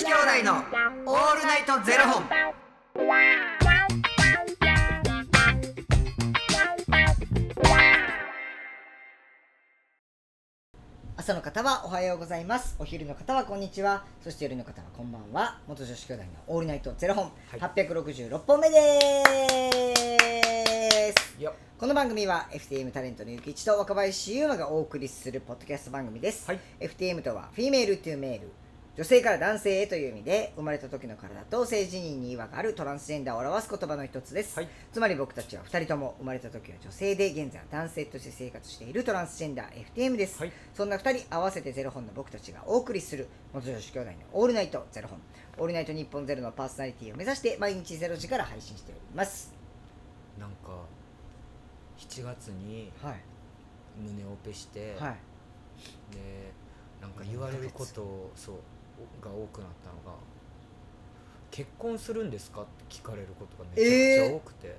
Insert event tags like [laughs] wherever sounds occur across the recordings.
子兄弟のオールナイトゼロ本。朝の方はおはようございます。お昼の方はこんにちは。そして夜の方はこんばんは。元女子兄弟のオールナイトゼロ本、はい。866本目です。よこの番組は FTM タレントのゆきちと若林優馬がお送りするポッドキャスト番組です、はい。FTM とは Female to Male女性から男性へという意味で生まれた時の体と性自認に違和があるトランスジェンダーを表す言葉の一つです、はい。つまり僕たちは2人とも生まれた時は女性で現在は男性として生活しているトランスジェンダー FTM です、はい。そんな2人合わせてゼロ本の僕たちがお送りする元女子兄弟のオールナイトゼロ本。オールナイト日本ゼロのパーソナリティを目指して毎日ゼロ時から配信しております。なんか7月にはい。胸オペして、はい。でなんか言われることをそうが多くなったのが結婚するんですかって聞かれることがめちゃくちゃ多くて、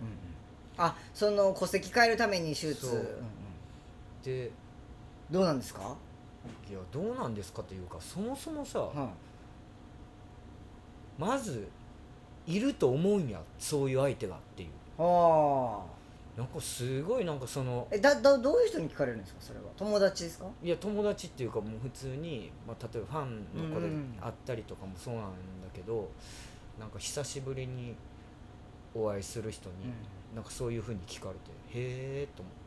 あその戸籍変えるために手術、そう。うんうんでどうなんですか、いやどうなんですかというかそもそもさ、はまずい。ると思うんやそういう相手がっていうい、あなんかすごいなんかそのえだだどういう人に聞かれるんですかそれは？友達ですか？いや友達っていうかもう普通に、まあ、例えばファンの子でうん会ったりとかもそうなんだけど、なんか久しぶりにお会いする人に、なんかそういうふうに聞かれてへえと思って。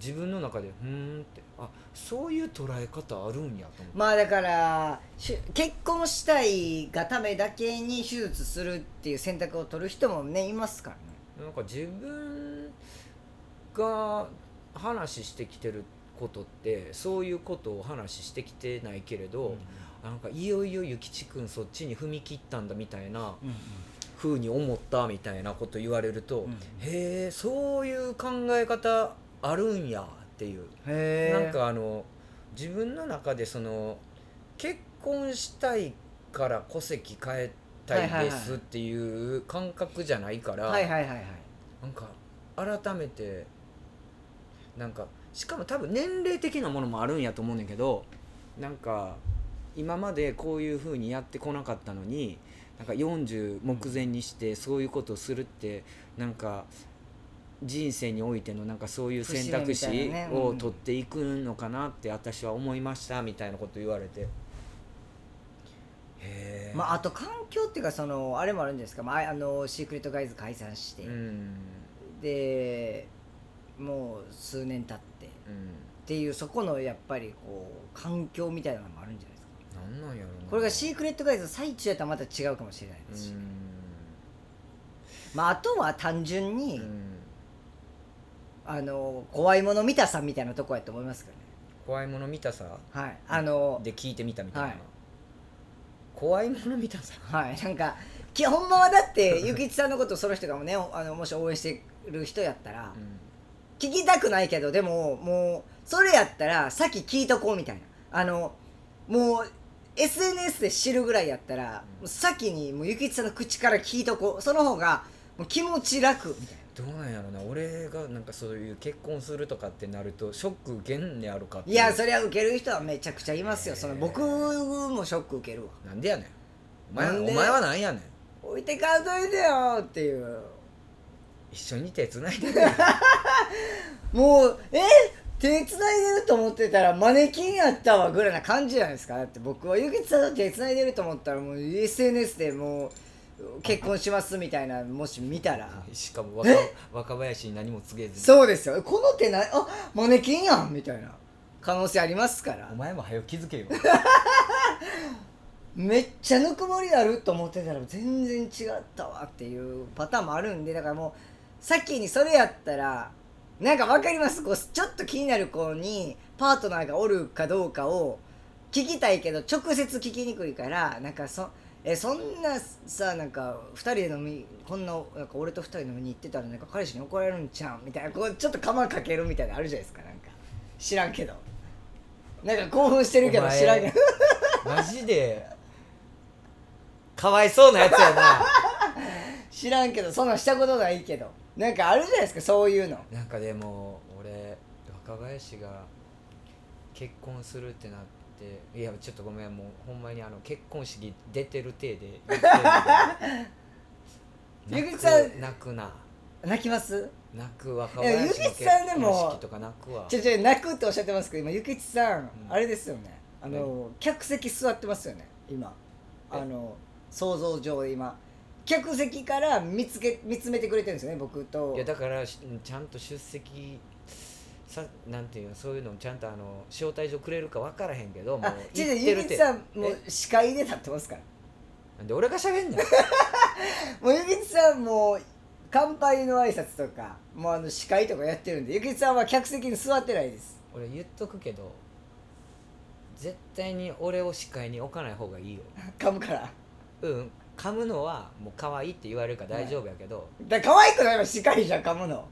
自分の中でふーんってあそういう捉え方あるんやと思って、まあだから結婚したいがためだけに手術するっていう選択を取る人もねいますからね。なんか自分が話してきてることってそういうことを話してきてないけれど、なんかいよいよ諭吉君そっちに踏み切ったんだみたいなうん。風に思ったみたいなこと言われると、うん。へえそういう考え方あるんやっていう、なんかあの自分の中でその結婚したいから戸籍変えたいですっていう感覚じゃないから、はいはい。なんか改めてなんかしかも多分年齢的なものもあるんやと思うねんだけどなんか今までこういうふうにやってこなかったのになんか40目前にしてそういうことをするってなんか人生においてのなんかそういう選択肢を取っていくのかなって私は思いましたみたいなこと言われて。まあ、あと環境っていうかそのあれもあるんですか、まああ、あのシークレットガイズ解散して、うん。でもう数年経って。っうん。ていうそこのやっぱりこう環境みたいなのもあるんじゃないですか。なんなんやろな。これがシークレットガイズの最中やったらまた違うかもしれないですし、うん。まあ、あとは単純に、うん。あの怖いもの見たさみたいなとこやと思いますけどね。怖いもの見たさ？はい。あので聞いてみたみたいな、はい。怖いもの見たさ？はい。なんかきほんまはだってゆきちさんのことその人がもねおあのもし応援してる人やったら、聞きたくないけどでももうそれやったら先聞いとこうみたいな。あのもう SNS で知るぐらいやったら、もう先にもうゆきちさんの口から聞いとこう。その方がもう気持ち楽みたいな。どうなんやろな。俺がなんかそういう結婚するとかってなるとショック受けんねやろかって。いやそれは受ける人はめちゃくちゃいますよ。その僕もショック受けるわ。なんでやねん。お前お前はなんやねん。置いてかんといてよっていう。一緒に手つないでもうえ手つないでると思ってたらマネキンやったわぐらいな感じじゃないですかだって僕はゆきちさんと手つないでると思ったらもう SNS でもう結婚しますみたいなもし見たら。しかも若若林に何も告げずにそうですよ。この手ないあマネキンやん。みたいな。可能性ありますから。お前も早く気づけよ。[laughs] めっちゃぬくもりあると思ってたら全然違ったわっていうパターンもあるんでだからもう先にそれやったらなんか分かります？こうちょっと気になる子にパートナーがおるかどうかを聞きたいけど直接聞きにくいからなんかそえそんなさなんか2人で飲みこんななんか俺と2人飲みに行ってたらなんか彼氏に怒られるんちゃう？んみたいなこうちょっと釜かけるみたいなのあるじゃないですかなんか。知らんけど。なんか興奮してるけど知らんけど。マジでかわいそうなやつやな。[laughs] 知らんけどそんなんしたことないけどなんかあるじゃないですかそういうの。なんかでも俺若林が結婚するってなっっていやちょっとごめんもうほんまにあの結婚式出てる体で言ってる [laughs] さん。泣くな。泣きます？泣く若林のゆきさんでも結婚式とか泣くわ。ちょちょ泣くっておっしゃってますけど今ゆきちさん、うん。あれですよね。あの客席座ってますよね今。あの想像上で今客席から見つけ見つめてくれてるんですよね僕と。いやだからしちゃんと出席さなんていうのそういうのもちゃんとあの招待状くれるか分からへんけどもうあちょ行ってるて。ゆきちさんもえ？う司会で立ってますから。なんで俺が喋んねん。[laughs] もうゆきちさんもう乾杯の挨拶とかもうあの司会とかやってるんでゆきちさんは客席に座ってないです。俺言っとくけど絶対に俺を司会に置かない方がいいよ。[laughs] 噛むから。うん噛むのはもう可愛いって言われるから大丈夫やけど、だから可愛くないわ司会じゃん噛むの。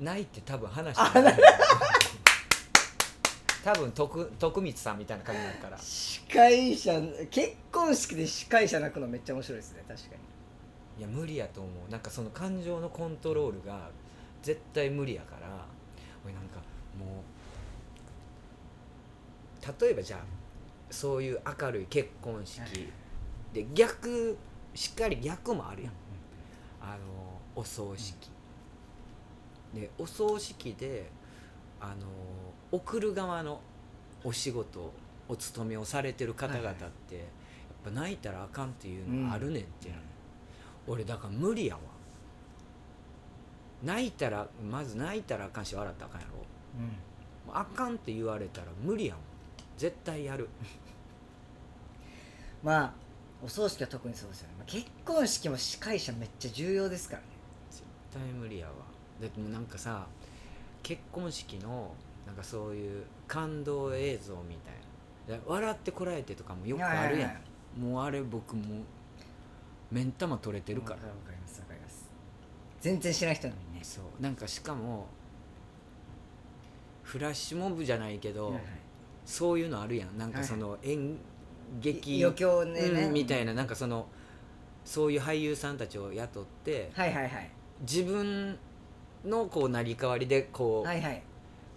ないって多分話あしてない。多分徳徳光さんみたいな感じになるから。司会者結婚式で司会者泣くのめっちゃ面白いですね確かに。いや無理やと思う。なんかその感情のコントロールが絶対無理やから。俺なんかもう例えばじゃあそういう明るい結婚式。で逆しっかり逆もあるやん。あのお葬式、でお葬式であの送る側のお仕事お勤めをされてる方々って、やっぱ泣いたらあかんっていうのがあるねんって、俺だから無理やわ。泣いたらまず泣いたらあかんし笑ったらあかんやろ。もうあかんって言われたら無理やもん。絶対やる。[laughs] まあお葬式は特にそうですよね、まあ、結婚式も司会者めっちゃ重要ですからね。絶対無理やわ。だってもうなんかさ結婚式のなんかそういう感動映像みたいな。だ笑ってこられてとかもよくあるやん、はいはいもうあれ僕もう目ん玉取れてるから。わかりますわかります。全然知らない人なのにね。そう。なんかしかもフラッシュモブじゃないけど、はいはい。そういうのあるやん。なんかその演劇、余興ねねうんみたいななんかそのそういう俳優さんたちを雇ってはいはいはい。自分のこう成り代わりでこう、はいはい。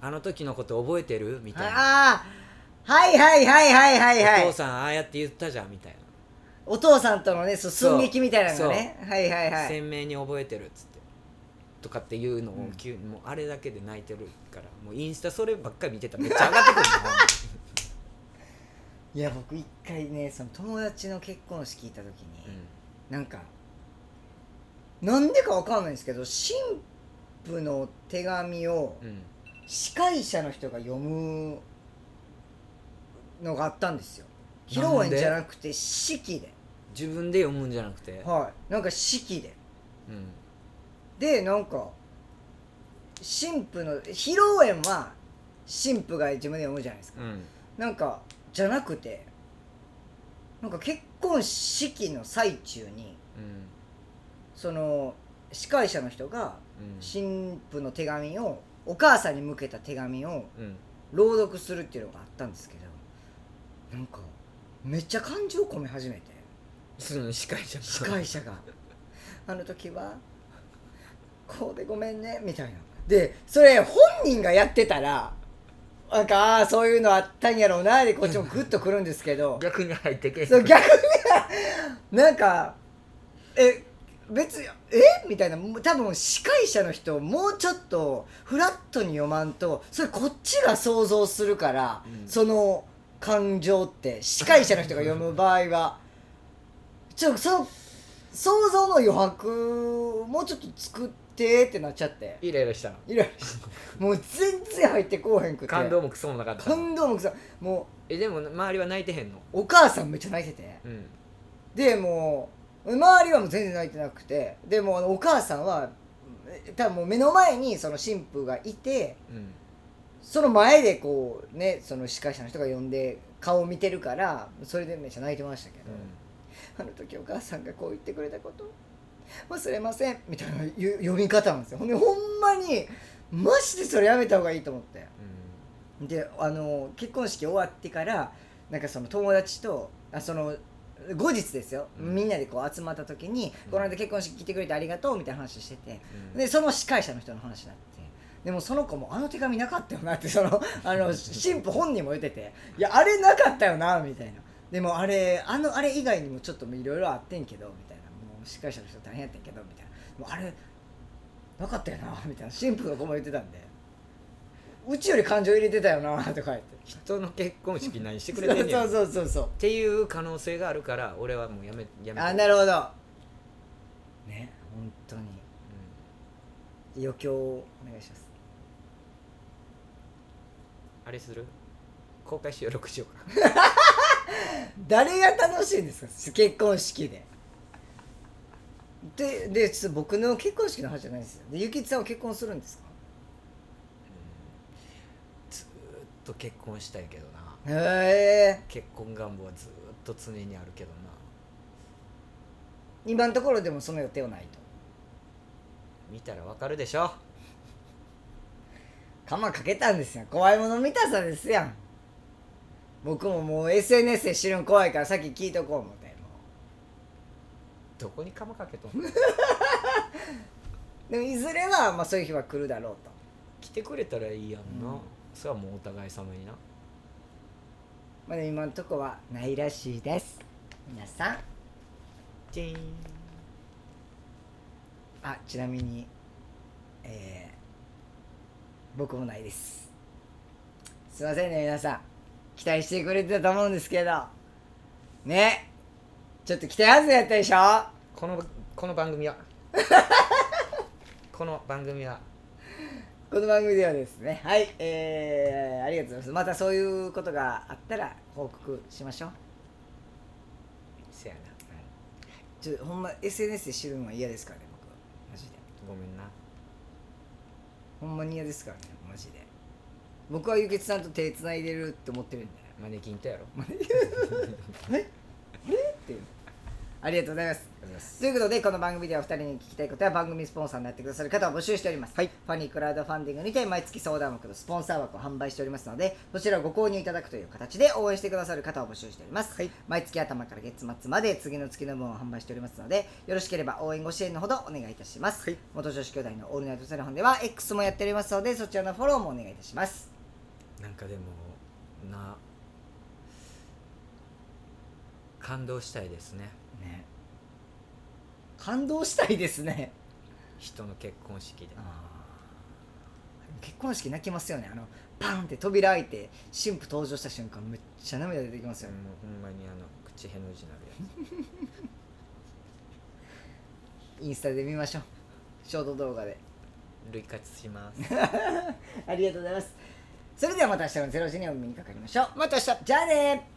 あの時のこと覚えてる？みたいな、ああはいはいはいはいはい。はいお父さんああやって言ったじゃんみたいな、お父さんとのねそ寸劇みたいなのがね。はいはいはい。鮮明に覚えてるっつって。とかっていうのをうん。もうあれだけで泣いてるからもうインスタそればっかり見てたらめっちゃ上がってくるいや僕一回ねその友達の結婚式行った時に、の、なんかなんでかわかんないんですけど新婦の手紙をうん。うん司会者の人が読むのがあったんですよ。披露宴じゃなくて式で。自分で読むんじゃなくて、はい。なんか式で。うん。でなんか新婦の披露宴は新婦が自分で読むじゃないですか。うん。なんかじゃなくてなんか結婚式の最中にうん。その司会者の人がうん。新婦の手紙をお母さんに向けた手紙をうん。朗読するっていうのがあったんですけどなんかめっちゃ感情込め始めて。その司会者司会者が「あの時はこうでごめんね」みたいな。でそれ本人がやってたらなんかああそういうのあったんやろうなでこっちもグッとくるんですけど。[laughs] 逆に入ってけそう逆に [laughs] なんかえ別にえ？みたいな。多分司会者の人もうちょっとフラットに読まんとそれこっちが想像するから、うん。その感情って司会者の人が読む場合はちょっとその想像の余白もうちょっと作ってってなっちゃって。イライラしたの。イライラしてもう全然入ってこうへんくて。感動もクソもなかった感動もくさもえでも周りは泣いてへんの？うお母さんめっちゃ泣いててうん。でもう周りはもう全然泣いてなくて。でもあのお母さんはえ多分もう目の前にその神父がいてうん。その前でこうねその司会者の人が呼んで顔を見てるからそれでめっちゃ泣いてましたけど、あの時お母さんがこう言ってくれたこと忘れませんみたいなゆ読み方なんですよ。ほんでほんまにマジでそれやめた方がいいと思って。であの結婚式終わってからなんかその友達とあその後日ですよ、うん。みんなでこう集まった時に、うん。この間結婚式来てくれてありがとうみたいな話しててうん。でその司会者の人の話になってでもその子もあの手紙なかったよなって [laughs] そのあの神父本人も言ってていやあれなかったよなみたいな。でもあれあのあれ以外にもちょっといろいろあってんけどみたいな司会者の人大変やってんけどみたいな。もうあれなかったよなみたいな。神父の子も言ってたんで。うちより感情入れてたよなとか言って。人の結婚式何してくれてんねんそうそうそうそうっていう可能性があるから俺はもうやめやめあなるほど。ね本当に。余興お願いします。あれする？公開収録しようか。[laughs] 誰が楽しいんですか？結婚式ででで僕の結婚式の話じゃないですよ。でゆきつさんは結婚するんですか？ずーっと結婚したいけどな。へえ結婚願望はずーっと常にあるけどな。今のところでもその予定はないと。見たらわかるでしょ。[laughs] 釜かけたんですよ。怖いもの見たさですやん。僕ももう SNS で知るん怖いからさっき聞いとこう思って。もどこに釜かけとんの？う [laughs] でもいずれはまあそういう日は来るだろうと。来てくれたらいいやんな、うん。それはもうお互い様にな。まあでも今のところはないらしいです。皆さん。チーンあちなみにえー、僕もないです。すいませんね皆さん。期待してくれてたと思うんですけど。ねちょっと期待外れやったでしょ？このこの番組は。[laughs] この番組は。この番組ではですね。はいえー、ありがとうございます。またそういうことがあったら報告しましょう。せやな。ちょほんま SNS で知るのは嫌ですからね僕マジで。ごめんな。ほんまに嫌ですからねマジで。僕はゆきつさんと手つないでるって思ってるんで。マネキンとやろ。[laughs] [laughs] っていうありがとうございます。ということでこの番組ではお二人に聞きたいことや番組スポンサーになってくださる方を募集しております、はい。ファニークラウドファンディングにて毎月相談枠とスポンサー枠を販売しておりますのでそちらをご購入いただくという形で応援してくださる方を募集しております、はい。毎月頭から月末まで次の月の分を販売しておりますのでよろしければ応援ご支援のほどお願いいたします、はい。元女子兄弟のオールナイトセレフォンでは X もやっておりますのでそちらのフォローもお願いいたします。なんかでもな感動したいですねね感動したいですね。人の結婚式で。結婚式泣きますよね。あのパンって扉開いて新婦登場した瞬間めっちゃ涙出てきますよね。もうほんまにあの口への字になるや [laughs] インスタで見ましょう。ショート動画で。つ類活します。[laughs] ありがとうございます。それではまた明日の0時にお耳にかかりましょう。また明日。じゃあね